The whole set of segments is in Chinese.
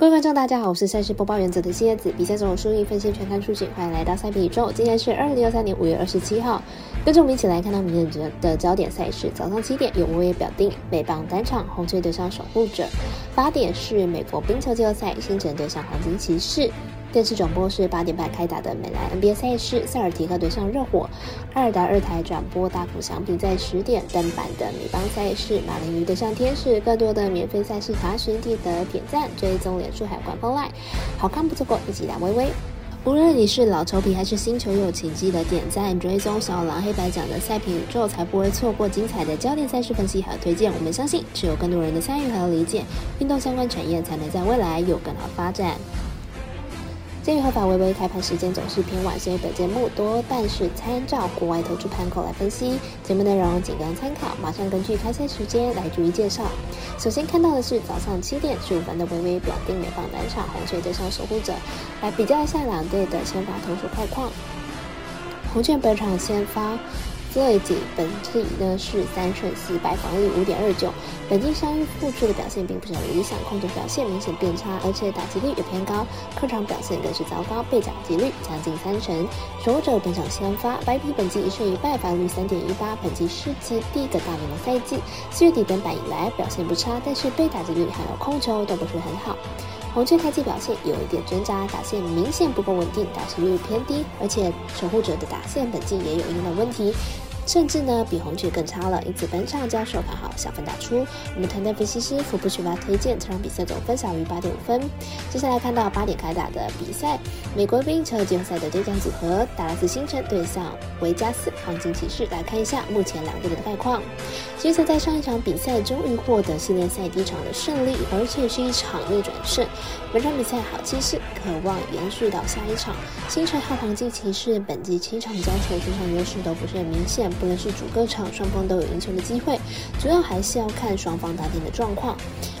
各位观众，大家好，我是赛事播报原则的蝎子。比赛中有输赢分析全看数据，欢迎来到赛比宇宙。今天是二零二三年五月二十七号，跟着我们一起来看到明天的焦点赛事。早上七点有微微表定美棒单场，红雀对上守护者；八点是美国冰球季后赛，星辰对上黄金骑士。电视转播是八点半开打的美兰 NBA 赛事，塞尔提克对上热火。二打二台转播大谷翔平在十点登板的美邦赛事，马林鱼对上天使。更多的免费赛事查询，记得点赞、追踪脸书海官方 LINE，好看不错过，一起来微微。无论你是老球皮还是新球友，请记得点赞、追踪小狼黑白奖的赛评宇宙，才不会错过精彩的焦点赛事分析和推荐。我们相信，只有更多人的参与和理解，运动相关产业才能在未来有更好发展。鉴于合法微微开盘时间总是偏晚，所以本节目多半是参照国外投资盘口来分析。节目内容仅供参考，马上根据开赛时间来逐一介绍。首先看到的是早上七点十五分的微微表定美棒单场红雀对上守护者，来比较一下两队的先发投手概况。红雀本场先发。最近本季呢是三胜四败，防御五点二九。本季伤愈复出的表现并不是很理想，控球表现明显变差，而且打击率也偏高。客场表现更是糟糕，被打击率将近三成。守护者本场先发，白皮本季一胜一败，防御率三点一八。本季世纪第一个大联盟赛季，四月底登板以来表现不差，但是被打击率还有控球都不是很好。红雀开季表现有一点挣扎，打线明显不够稳定，打击率偏低，而且守护者的打线本季也有一定的问题。甚至呢，比红雀更差了。因此，本场将授看好小分打出。我们团队分析师福布奇巴推荐这场比赛总分小于八点五分。接下来看到八点开打的比赛，美国冰球季后赛的对战组合，达拉斯星辰对上维加斯黄金骑士。来看一下目前两队的概况。星辰在上一场比赛终于获得系列赛第一场的胜利，而且是一场逆转胜。本场比赛好气势，渴望延续到下一场。星辰和黄金骑士本季七场交手，主场优势都不是很明显。不论是主客场，双方都有赢球的机会，主要还是要看双方打点的状况。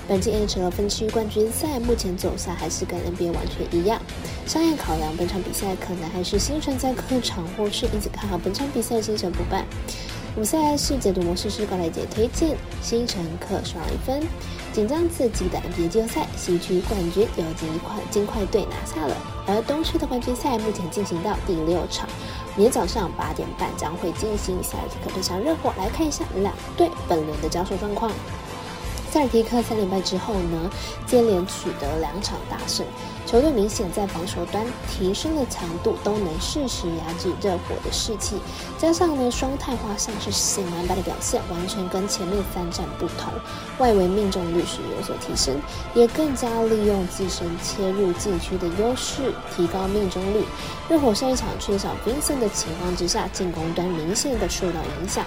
本届 NHL 分区冠军赛目前走向还是跟 NBA 完全一样。商业考量，本场比赛可能还是星辰在客场，或是因此看好本场比赛星辰不败。五赛是解读模式是高来姐推荐星辰客爽一分。紧张刺激的 NBA 季后赛，西区冠军由金块金块队拿下了，而东区的冠军赛目前进行到第六场。明天早上八点半将会进行塞尔提克对上热火，来看一下两队本轮的交手状况。塞尔提克三连败之后呢，接连取得两场大胜。球队明显在防守端提升了强度，都能适时压制热火的士气。加上呢，双泰花像是显完败的表现，完全跟前面三战不同。外围命中率是有所提升，也更加利用自身切入禁区的优势，提高命中率。热火上一场缺少 Vincent 的情况之下，进攻端明显的受到影响。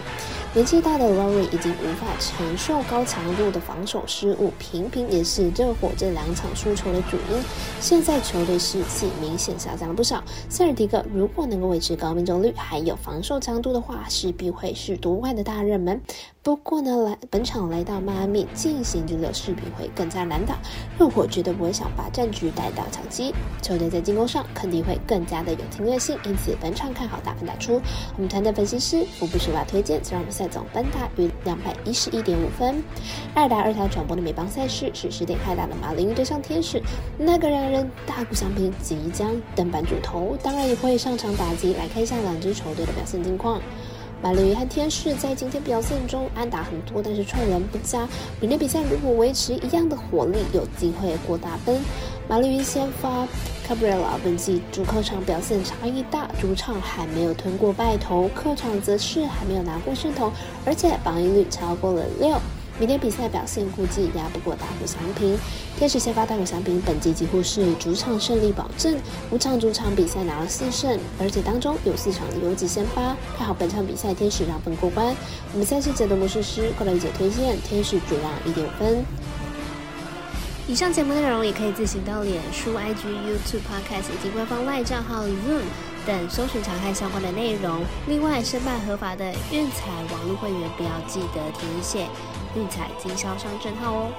年纪大的 Rory 已经无法承受高强度的防防守失误，频频也是热火这两场输球的主因。现在球队士气明显下降了不少。塞尔迪克如果能够维持高命中率，还有防守强度的话，势必会是夺冠的大热门。不过呢，来本场来到迈阿密进行这个视频会更加难打，热火绝对不会想把战局带到抢七，球队在进攻上肯定会更加的有侵略性，因此本场看好大分打出。我们团队分析师福布斯瓦推荐让我们赛总分大于两百一十一点五分。二打二条转播的美邦赛事是十点开打的马林对上天使，那个让人大鼓相平即将登板主投，当然也会上场打击。来看一下两支球队的表现近况。马林鱼和天使在今天表现中安打很多，但是创人不佳。明天比赛如果维持一样的火力，有机会过大分。马林鱼先发 Cabrera，本季主客场表现差异大，主场还没有吞过败投，客场则是还没有拿过胜头，而且防御率超过了六。明天比赛表现估计压不过大虎翔平。天使先发大虎翔平本季几乎是主场胜利保证，五场主场比赛拿了四胜，而且当中有四场游击先发。看好本场比赛天使让分过关。我们赛事解读魔术师过来解推荐天使主让一点五分。以上节目内容也可以自行到脸书、IG、YouTube、Podcast 以及官方外账号 Zoom 等搜寻查看相关的内容。另外，申办合法的运彩网络会员，不要记得填写。运彩经销商证号哦。